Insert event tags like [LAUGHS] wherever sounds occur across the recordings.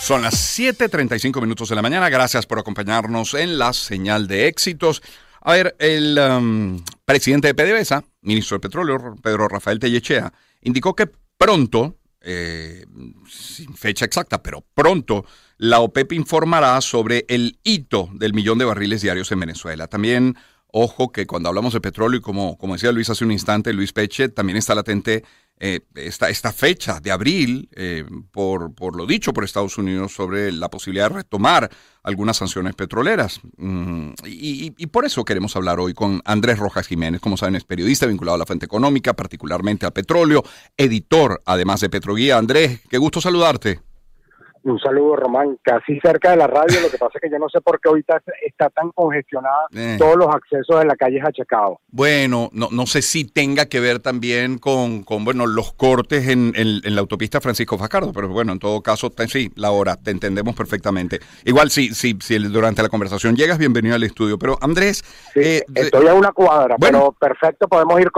Son las 7:35 minutos de la mañana. Gracias por acompañarnos en la señal de éxitos. A ver, el um, presidente de PDVSA, ministro de Petróleo, Pedro Rafael Tellechea, indicó que pronto, eh, sin fecha exacta, pero pronto, la OPEP informará sobre el hito del millón de barriles diarios en Venezuela. También Ojo que cuando hablamos de petróleo, y como, como decía Luis hace un instante, Luis Peche, también está latente eh, esta, esta, fecha de abril, eh, por, por, lo dicho por Estados Unidos, sobre la posibilidad de retomar algunas sanciones petroleras. Mm, y, y, por eso queremos hablar hoy con Andrés Rojas Jiménez. Como saben, es periodista vinculado a la fuente económica, particularmente al petróleo, editor además de Petroguía. Andrés, qué gusto saludarte. Un saludo, Román. Casi cerca de la radio, lo que pasa es que yo no sé por qué ahorita está tan congestionada, eh. todos los accesos de la calle es achacado. Bueno, no, no sé si tenga que ver también con, con bueno, los cortes en, en, la autopista Francisco Fajardo, pero bueno, en todo caso, sí, la hora, te entendemos perfectamente. Igual, si, si, si durante la conversación llegas, bienvenido al estudio. Pero, Andrés... Eh, estoy a una cuadra, bueno, pero perfecto, podemos ir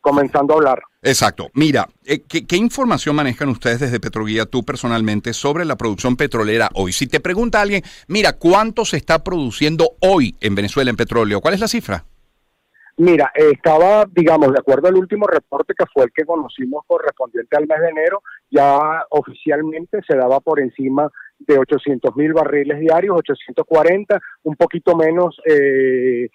comenzando a hablar. Exacto. Mira, eh, ¿qué, información manejan ustedes desde Petroguía, tú personalmente, sobre la producción petrolera hoy? Si te pregunta alguien, mira, ¿cuánto se está produciendo hoy en Venezuela en petróleo? ¿Cuál es la cifra? Mira, estaba, digamos, de acuerdo al último reporte que fue el que conocimos correspondiente al mes de enero, ya oficialmente se daba por encima de 800 mil barriles diarios, 840, un poquito menos eh,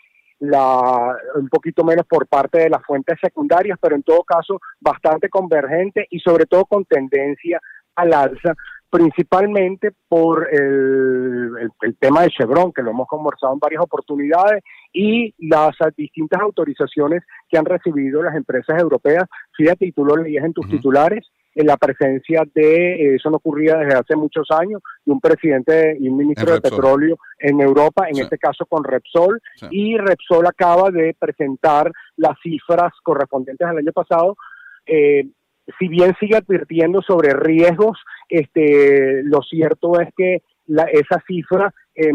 la, un poquito menos por parte de las fuentes secundarias, pero en todo caso bastante convergente y sobre todo con tendencia al alza, principalmente por el, el, tema de Chevron, que lo hemos conversado en varias oportunidades, y las distintas autorizaciones que han recibido las empresas europeas. Fíjate, y tú lo leías en tus titulares, en la presencia de, eh, eso no ocurría desde hace muchos años, de un presidente y un ministro de petróleo en Europa, en este caso con Repsol, y Repsol acaba de presentar las cifras correspondientes al año pasado. Eh, si bien sigue advirtiendo sobre riesgos, este, lo cierto es que la, esa cifra eh,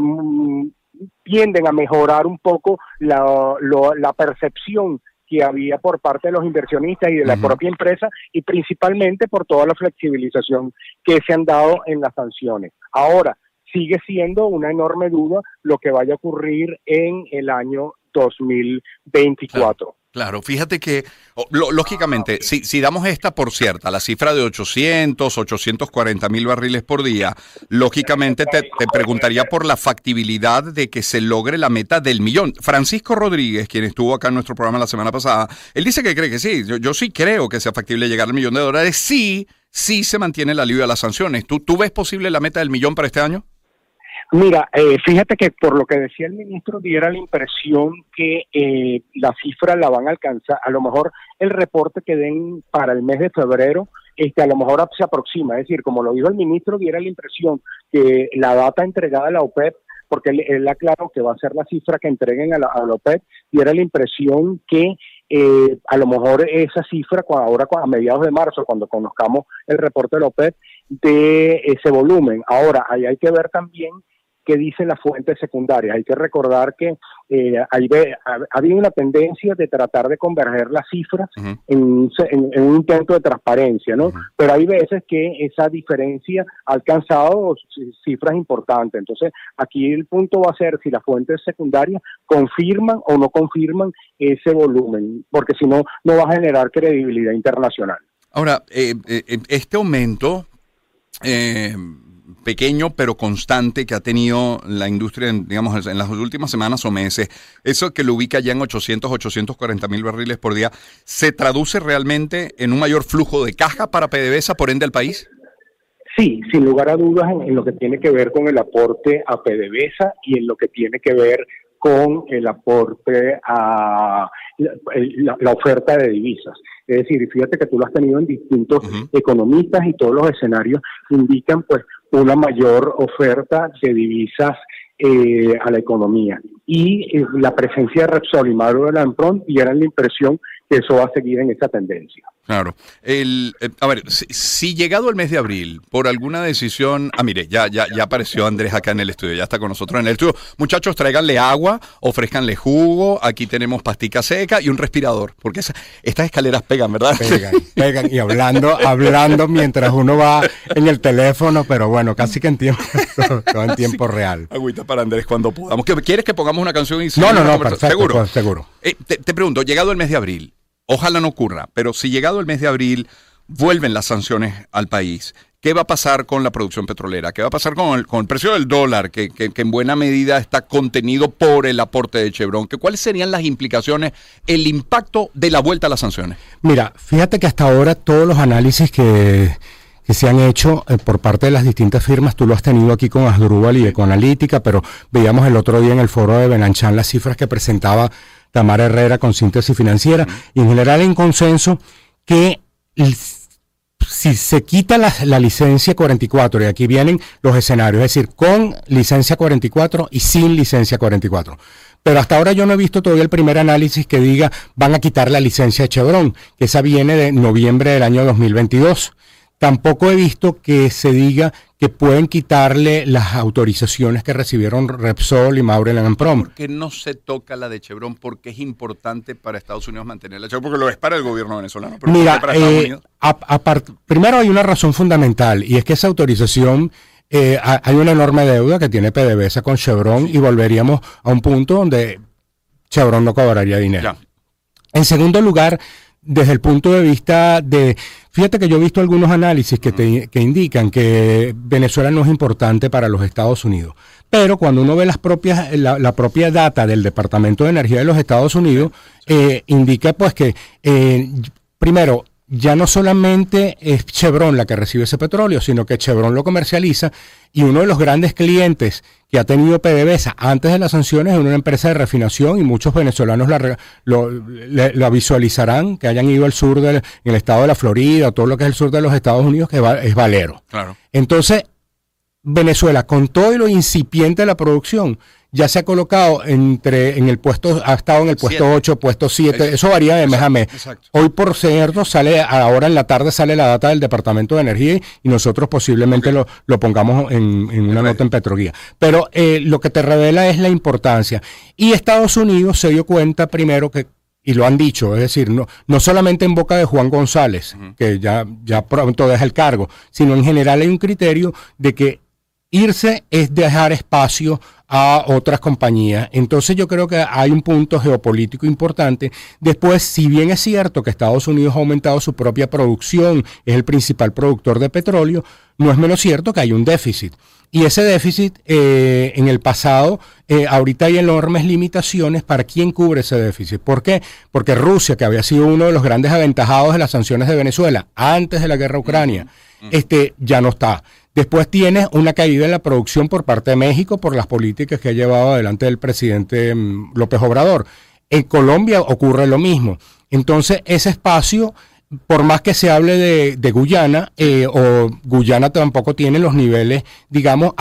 tienden a mejorar un poco la, la percepción que había por parte de los inversionistas y de la propia empresa y principalmente por toda la flexibilización que se han dado en las sanciones. Ahora, sigue siendo una enorme duda lo que vaya a ocurrir en el año 2024. Claro, fíjate que, lógicamente, si, si, damos esta por cierta, la cifra de 800, 840 mil barriles por día, lógicamente te, preguntaría por la factibilidad de que se logre la meta del millón. Francisco Rodríguez, quien estuvo acá en nuestro programa la semana pasada, él dice que cree que sí. Yo, yo sí creo que sea factible llegar al millón de dólares. Sí, sí se mantiene el alivio de las sanciones. ¿Tú, ¿Tú ves posible la meta del millón para este año? Mira, eh, fíjate que por lo que decía el ministro, diera la impresión que eh, la cifra la van a alcanzar. A lo mejor el reporte que den para el mes de febrero, este, a lo mejor se aproxima. Es decir, como lo dijo el ministro, diera la impresión que la data entregada a la OPEP, porque él, aclaró que va a ser la cifra que entreguen a la, OPEP, diera la impresión que eh, a lo mejor esa cifra, ahora a mediados de marzo, cuando conozcamos el reporte de la OPEP, de ese volumen. Ahora, ahí hay que ver también qué dicen las fuentes secundarias. Hay que recordar que eh, hay, ha, habido una tendencia de tratar de converger las cifras en, un intento de transparencia, ¿no? Pero hay veces que esa diferencia ha alcanzado cifras importantes. Entonces, aquí el punto va a ser si las fuentes secundarias confirman o no confirman ese volumen, porque si no, no va a generar credibilidad internacional. Ahora, eh, eh, este aumento pequeño pero constante que ha tenido la industria, digamos, en las últimas semanas o meses, eso que lo ubica ya en 800, 840 mil barriles por día, ¿se traduce realmente en un mayor flujo de caja para PDVSA, por ende, al país? Sí, sin lugar a dudas en, lo que tiene que ver con el aporte a PDVSA y en lo que tiene que ver con el aporte a la, oferta de divisas. Es decir, fíjate que tú lo has tenido en distintos economistas y todos los escenarios indican pues una mayor oferta de divisas eh, a la economía. Y eh, la presencia de Repsol y Maduro de Lampron dieran la impresión eso va a seguir en esa tendencia. Claro. El, eh, a ver, si, llegado el mes de abril, por alguna decisión, ah, mire, ya, ya, ya apareció Andrés acá en el estudio, ya está con nosotros en el estudio. Muchachos, tráiganle agua, ofrezcanle jugo, aquí tenemos pastica seca y un respirador, porque estas escaleras pegan, ¿verdad? Pegan, pegan, [LAUGHS] y hablando, hablando mientras uno va en el teléfono, pero bueno, casi que en tiempo, [LAUGHS] todo en tiempo real. Agüita para Andrés cuando podamos. ¿Quieres que pongamos una canción? Y no, no, no, perfecto, seguro. seguro. Eh, te pregunto, llegado el mes de abril, Ojalá no ocurra, pero si llegado el mes de abril vuelven las sanciones al país, ¿qué va a pasar con la producción petrolera? ¿Qué va a pasar con el, con el precio del dólar, que, en buena medida está contenido por el aporte de Chevron? ¿Que, ¿Cuáles serían las implicaciones, el impacto de la vuelta a las sanciones? Mira, fíjate que hasta ahora todos los análisis que, se han hecho eh, por parte de las distintas firmas, tú lo has tenido aquí con Asdrúbal y Econalítica, pero veíamos el otro día en el foro de Benanchan las cifras que presentaba Tamara Herrera con síntesis financiera, y en general en consenso que si se quita la, licencia 44, y aquí vienen los escenarios, es decir, con licencia 44 y sin licencia 44. Pero hasta ahora yo no he visto todavía el primer análisis que diga van a quitar la licencia de Chevron, que esa viene de noviembre del año 2022. Tampoco he visto que se diga que pueden quitarle las autorizaciones que recibieron Repsol y Maurel Prom. ¿Por qué no se toca la de Chevron? Porque es importante para Estados Unidos mantener la Chevron, porque lo es para el gobierno venezolano. Mira, eh, primero hay una razón fundamental y es que esa autorización eh, hay una enorme deuda que tiene PDVSA con Chevron y volveríamos a un punto donde Chevron no cobraría dinero. En segundo lugar, desde el punto de vista de, fíjate que yo he visto algunos análisis que, te, que indican que Venezuela no es importante para los Estados Unidos, pero cuando uno ve las propias, la, propia data del Departamento de Energía de los Estados Unidos, eh, indica pues que, eh, primero, ya no solamente es Chevron la que recibe ese petróleo, sino que Chevron lo comercializa y uno de los grandes clientes que ha tenido PDVSA antes de las sanciones es una empresa de refinación y muchos venezolanos la, lo, visualizarán, que hayan ido al sur del el estado de la Florida, todo lo que es el sur de los Estados Unidos, que es Valero. Claro. Entonces, Venezuela, con todo lo incipiente de la producción, ya se ha colocado entre en el puesto, ha estado en el puesto 8, puesto 7, eso varía de mes a mes. Hoy, por cierto, sale, ahora en la tarde sale la data del Departamento de Energía y nosotros posiblemente lo, pongamos en, una nota en Petroguía. Pero eh, lo que te revela es la importancia. Y Estados Unidos se dio cuenta primero que y lo han dicho, es decir, no, no solamente en boca de Juan González, que ya, ya pronto deja el cargo, sino en general hay un criterio de que irse es dejar espacio a otras compañías. Entonces yo creo que hay un punto geopolítico importante. Después, si bien es cierto que Estados Unidos ha aumentado su propia producción, es el principal productor de petróleo, no es menos cierto que hay un déficit. Y ese déficit eh, en el pasado, eh, ahorita hay enormes limitaciones para quién cubre ese déficit. ¿Por qué? Porque Rusia, que había sido uno de los grandes aventajados de las sanciones de Venezuela antes de la guerra Ucrania, este, ya no está. Después tienes una caída en la producción por parte de México por las políticas que ha llevado adelante el presidente mm, López Obrador. En Colombia ocurre lo mismo. Entonces, ese espacio, por más que se hable de, Guyana, eh, o Guyana tampoco tiene los niveles, digamos,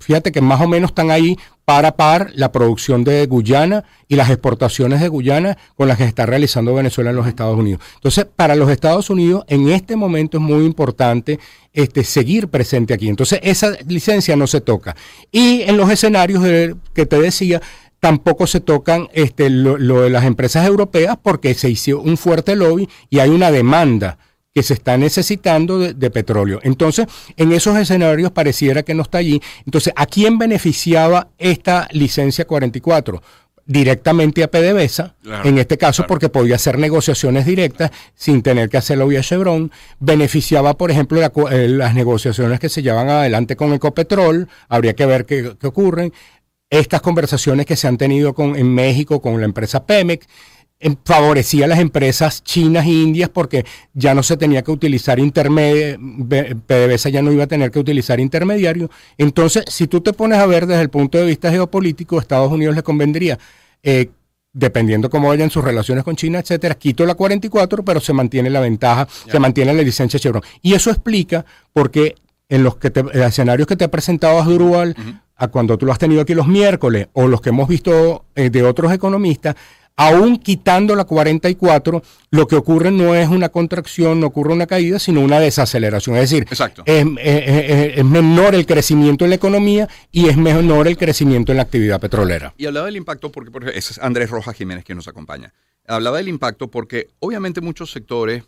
fíjate que más o menos están ahí para par la producción de Guyana y las exportaciones de Guyana con las que está realizando Venezuela en los Estados Unidos. Entonces, para los Estados Unidos, en este momento es muy importante este, seguir presente aquí. Entonces, esa licencia no se toca. Y en los escenarios que te decía, tampoco se tocan este, lo, de las empresas europeas porque se hizo un fuerte lobby y hay una demanda que se está necesitando de, petróleo. Entonces, en esos escenarios pareciera que no está allí. Entonces, ¿a quién beneficiaba esta licencia 44? directamente a PDVSA, en este caso porque podía hacer negociaciones directas sin tener que hacerlo vía Chevron, beneficiaba, por ejemplo, eh, las negociaciones que se llevan adelante con Ecopetrol, habría que ver qué, qué ocurren, estas conversaciones que se han tenido con, en México con la empresa Pemex, favorecía a las empresas chinas e indias porque ya no se tenía que utilizar intermediarios, PDVSA ya no iba a tener que utilizar intermediarios. Entonces, si tú te pones a ver desde el punto de vista geopolítico, a Estados Unidos le convendría, eh, dependiendo cómo vayan sus relaciones con China, etcétera, quito la 44, pero se mantiene la ventaja, se mantiene la licencia Chevron. Y eso explica por qué en los que escenarios que te ha presentado Asdrúbal, a cuando tú lo has tenido aquí los miércoles, o los que hemos visto eh, de otros economistas, aún quitando la 44, lo que ocurre no es una contracción, no ocurre una caída, sino una desaceleración. Es decir, Es, menor el crecimiento en la economía y es menor el crecimiento en la actividad petrolera. Y hablaba del impacto porque, porque es Andrés Rojas Jiménez quien nos acompaña. Hablaba del impacto porque obviamente muchos sectores,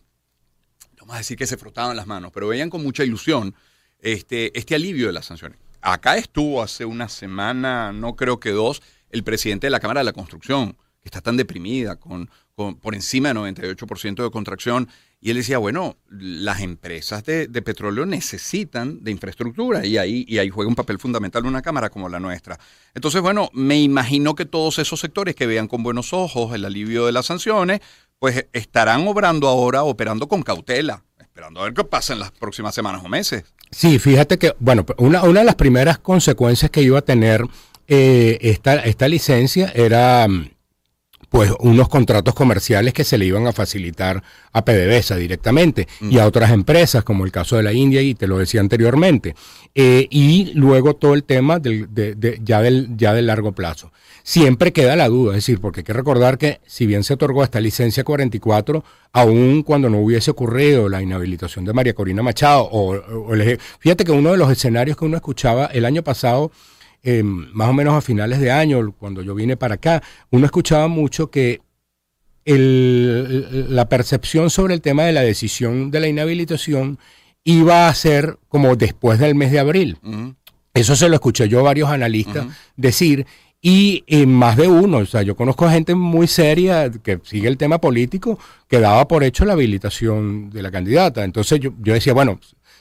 no a decir que se frotaban las manos, pero veían con mucha ilusión este, este alivio de las sanciones. Acá estuvo hace una semana, no creo que dos, el presidente de la Cámara de la Construcción que está tan deprimida, con, por encima de 98% de contracción. Y él decía, bueno, las empresas de, petróleo necesitan de infraestructura y ahí, y ahí juega un papel fundamental una cámara como la nuestra. Entonces, bueno, me imagino que todos esos sectores que vean con buenos ojos el alivio de las sanciones, pues estarán obrando ahora, operando con cautela, esperando a ver qué pasa en las próximas semanas o meses. Sí, fíjate que, bueno, una, una de las primeras consecuencias que iba a tener eh, esta, esta licencia era mm, pues unos contratos comerciales que se le iban a facilitar a PDVSA directamente y a otras empresas, como el caso de la India, y te lo decía anteriormente. Eh, y luego todo el tema del, de, ya, del, ya del largo plazo. Siempre queda la duda, es decir, porque hay que recordar que si bien se otorgó esta licencia 44, aún cuando no hubiese ocurrido la inhabilitación de María Corina Machado, o, o fíjate que uno de los escenarios que uno escuchaba el año pasado, eh, más o menos a finales de año, cuando yo vine para acá, uno escuchaba mucho que la percepción sobre el tema de la decisión de la inhabilitación iba a ser como después del mes de abril. Eso se lo escuché yo a varios analistas decir. Y más de uno, o sea, yo conozco gente muy seria que sigue el tema político que daba por hecho la habilitación de la candidata. Entonces yo, yo decía, bueno,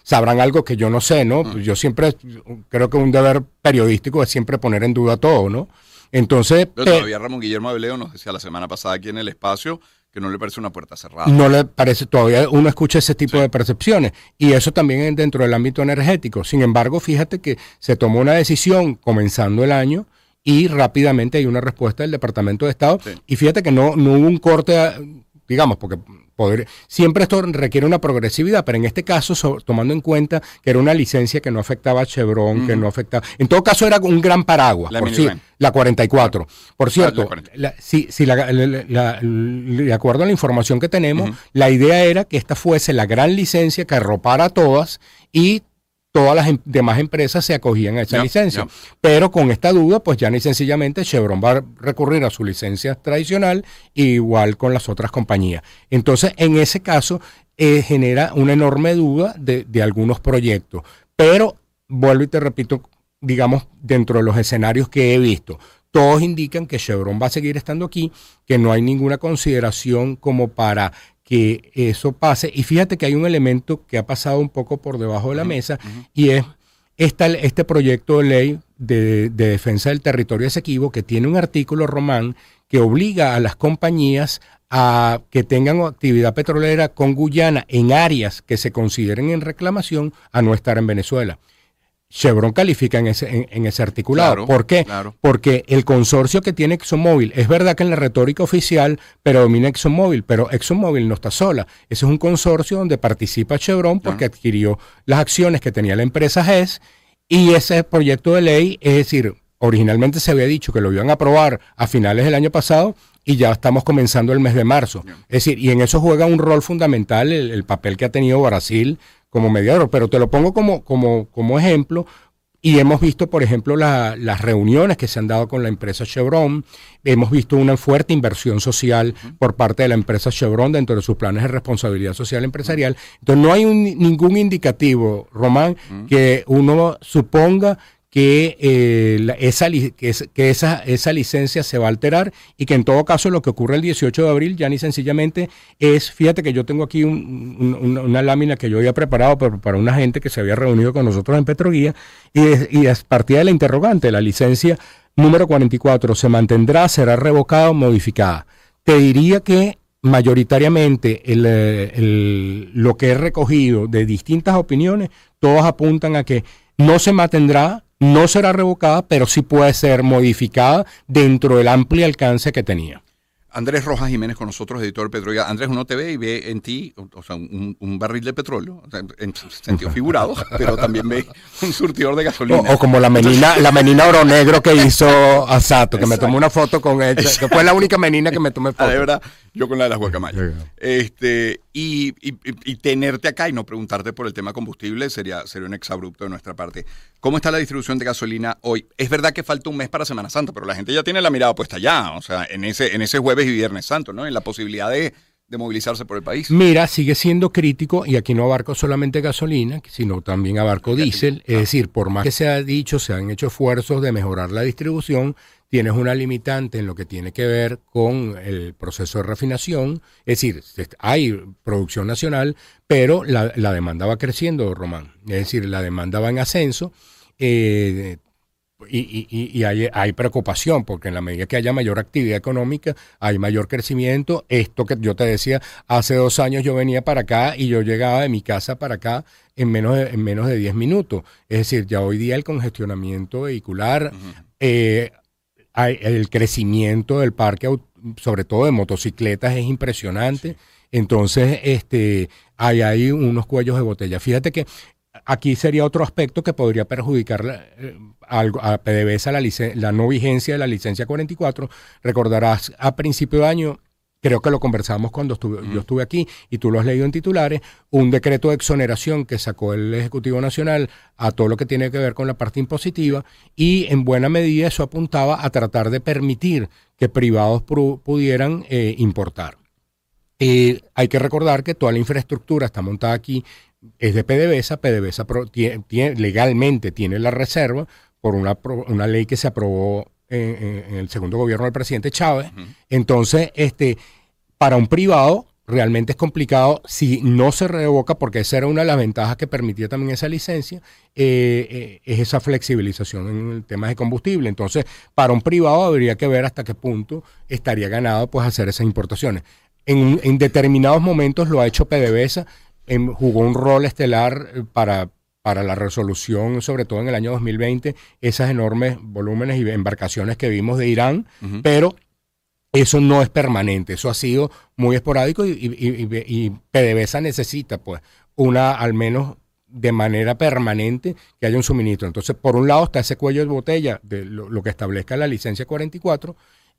sabrán algo que yo no sé, ¿no? Pues yo siempre creo que un deber periodístico es siempre poner en duda todo, ¿no? Entonces... Pero todavía Ramón Guillermo Abeleo nos decía la semana pasada aquí en el espacio que no le parece una puerta cerrada. No le parece, todavía uno escucha ese tipo de percepciones y eso también dentro del ámbito energético. Sin embargo, fíjate que se tomó una decisión comenzando el año y rápidamente hay una respuesta del Departamento de Estado y fíjate que no, no hubo un corte, digamos, porque siempre esto requiere una progresividad, pero en este caso, tomando en cuenta que era una licencia que no afectaba a Chevron, que no afectaba. En todo caso, era un gran paraguas, la, por la 44. Por cierto, si, si de acuerdo a la información que tenemos, la idea era que esta fuese la gran licencia que arropara a todas y todas las em, demás empresas se acogían a esa licencia. Pero con esta duda, pues ya ni sencillamente Chevron va a recurrir a su licencia tradicional, igual con las otras compañías. Entonces, en ese caso, eh, genera una enorme duda de, de algunos proyectos. Pero, vuelvo y te repito, digamos, dentro de los escenarios que he visto, todos indican que Chevron va a seguir estando aquí, que no hay ninguna consideración como para que eso pase. Y fíjate que hay un elemento que ha pasado un poco por debajo de la mesa y es este proyecto de ley de, defensa del territorio Esequibo que tiene un artículo román que obliga a las compañías a que tengan actividad petrolera con Guyana en áreas que se consideren en reclamación a no estar en Venezuela. Chevron califica en ese, en, ese articulado. ¿Por qué? Porque el consorcio que tiene ExxonMobil, es verdad que en la retórica oficial predomina ExxonMobil, pero ExxonMobil no está sola. Ese es un consorcio donde participa Chevron porque adquirió las acciones que tenía la empresa GES y ese proyecto de ley, es decir, originalmente se había dicho que lo iban a aprobar a finales del año pasado y ya estamos comenzando el mes de marzo. Es decir, y en eso juega un rol fundamental el papel que ha tenido Brasil como mediador, pero te lo pongo como, como, como ejemplo. Y hemos visto, por ejemplo, las reuniones que se han dado con la empresa Chevron. Hemos visto una fuerte inversión social por parte de la empresa Chevron dentro de sus planes de responsabilidad social empresarial. Entonces, no hay ningún indicativo, Román, que uno suponga que, eh, esa, que, esa, esa, licencia se va a alterar y que en todo caso lo que ocurre el 18 de abril ya ni sencillamente es, fíjate que yo tengo aquí una lámina que yo había preparado para, una gente que se había reunido con nosotros en Petroguía y, y es partida de la interrogante, la licencia número 44 se mantendrá, será revocada o modificada. Te diría que mayoritariamente el, lo que he recogido de distintas opiniones, todos apuntan a que no se mantendrá no será revocada, pero sí puede ser modificada dentro del amplio alcance que tenía. Andrés Rojas Jiménez con nosotros, editor de petróleo. Andrés, uno te ve y ve en ti, o sea, un, barril de petróleo, en sentido figurado, [LAUGHS] pero también ve un surtidor de gasolina. O, como la menina, la menina oro negro que hizo [LAUGHS] Asato, que me tomó una foto con ella, que fue la única menina que me tomé foto. Ah, de verdad, yo con la de las guacamayas. Este, y, tenerte acá y no preguntarte por el tema combustible sería, sería un exabrupto de nuestra parte. ¿Cómo está la distribución de gasolina hoy? Es verdad que falta un mes para Semana Santa, pero la gente ya tiene la mirada puesta ya, o sea, en ese, en ese jueves y Viernes Santo, ¿no? En la posibilidad de, movilizarse por el país. Mira, sigue siendo crítico y aquí no abarco solamente gasolina, sino también abarco diésel. Es decir, por más que se ha dicho, se han hecho esfuerzos de mejorar la distribución, tienes una limitante en lo que tiene que ver con el proceso de refinación. Es decir, hay producción nacional, pero la, demanda va creciendo, Román. Es decir, la demanda va en ascenso. Eh, y, hay, preocupación porque en la medida que haya mayor actividad económica, hay mayor crecimiento. Esto que yo te decía, hace dos años yo venía para acá y yo llegaba de mi casa para acá en menos de, en menos de 10 minutos. Es decir, ya hoy día el congestionamiento vehicular, eh, el crecimiento del parque, sobre todo de motocicletas, es impresionante. Entonces, este, hay ahí unos cuellos de botella. Fíjate que aquí sería otro aspecto que podría perjudicar eh, a PDVSA la, la no vigencia de la licencia 44. Recordarás a principio de año creo que lo conversamos cuando yo estuve aquí y tú lo has leído en titulares, un decreto de exoneración que sacó el Ejecutivo Nacional a todo lo que tiene que ver con la parte impositiva y en buena medida eso apuntaba a tratar de permitir que privados pudieran eh, importar. Eh, hay que recordar que toda la infraestructura está montada aquí, es de PDVSA, PDVSA legalmente tiene la reserva, por una, una ley que se aprobó en, el segundo gobierno del presidente Chávez. Entonces, este, para un privado realmente es complicado si no se revoca, porque esa era una de las ventajas que permitía también esa licencia, eh, eh, es esa flexibilización en el tema de combustible. Entonces, para un privado habría que ver hasta qué punto estaría ganado pues hacer esas importaciones. En, en determinados momentos lo ha hecho PDVSA, jugó un rol estelar eh, para, para la resolución, sobre todo en el año 2020, esas enormes volúmenes y embarcaciones que vimos de Irán, pero eso no es permanente, eso ha sido muy esporádico y, y, PDVSA necesita pues una al menos de manera permanente que haya un suministro. Entonces, por un lado está ese cuello de botella de lo, que establezca la licencia 44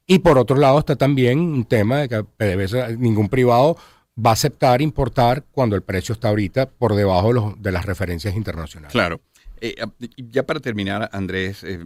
y por otro lado está también un tema de que PDVSA, ningún privado va a aceptar importar cuando el precio está ahorita por debajo de, las referencias internacionales. Claro. Eh, ya para terminar, Andrés, eh,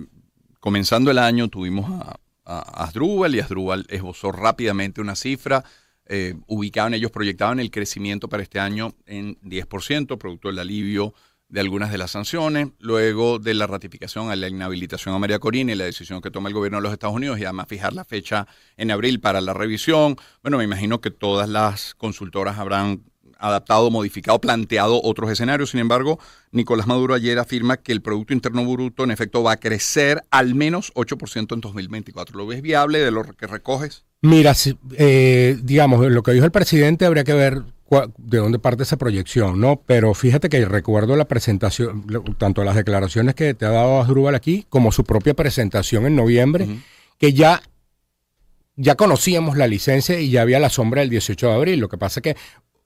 comenzando el año tuvimos a, a, Asdrúbal y Asdrúbal esbozó rápidamente una cifra. Eh, ubicaban, ellos proyectaban el crecimiento para este año en 10%, producto del alivio de algunas de las sanciones, luego de la ratificación a la inhabilitación a María Corina y la decisión que toma el gobierno de los Estados Unidos y además fijar la fecha en abril para la revisión. Bueno, me imagino que todas las consultoras habrán adaptado, modificado, planteado otros escenarios. Sin embargo, Nicolás Maduro ayer afirma que el Producto Interno Bruto en efecto va a crecer al menos 8% en 2024. ¿Lo ves viable de lo que recoges? Mira, eh, digamos, lo que dijo el presidente habría que ver de dónde parte esa proyección, ¿no? Pero fíjate que recuerdo la presentación, tanto las declaraciones que te ha dado Asdrúbal aquí, como su propia presentación en noviembre, que ya, ya conocíamos la licencia y ya había la sombra del 18 de abril. Lo que pasa es que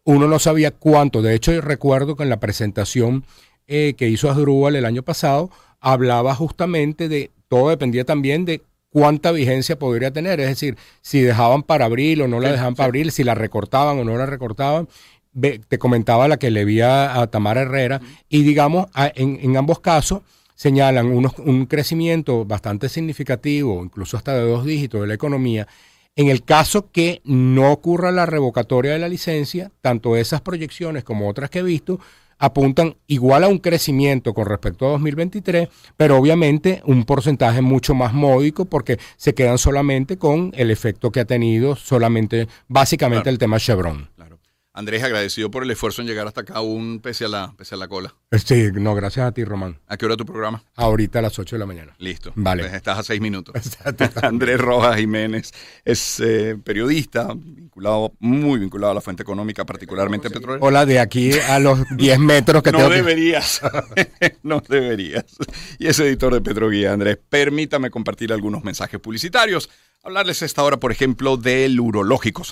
uno no sabía cuánto. De hecho, yo recuerdo que en la presentación eh, que hizo Asdrúbal el año pasado, hablaba justamente de, todo dependía también de cuánta vigencia podría tener, es decir, si dejaban para abril o no la dejaban para abril, si la recortaban o no la recortaban. te comentaba la que le vi a, Tamara Herrera y digamos, en, ambos casos señalan un crecimiento bastante significativo, incluso hasta de dos dígitos de la economía. En el caso que no ocurra la revocatoria de la licencia, tanto esas proyecciones como otras que he visto, apuntan igual a un crecimiento con respecto a 2023, pero obviamente un porcentaje mucho más módico porque se quedan solamente con el efecto que ha tenido solamente, básicamente el tema Chevron. Andrés, agradecido por el esfuerzo en llegar hasta acá, un pese a la, pese a la cola. Sí, no, gracias a ti, Román. ¿A qué hora tu programa? Ahorita a las 8 de la mañana. Listo. Vale. Pues estás a seis minutos. [LAUGHS] [LAUGHS] Andrés Rojas Jiménez es eh, periodista, vinculado, muy vinculado a la fuente económica, particularmente petróleo. Hola, de aquí a los [LAUGHS] 10 metros que No deberías. no deberías. Y es editor de Petroguía, Andrés. Permítame compartir algunos mensajes publicitarios Hablarles esta hora, por ejemplo, del urológico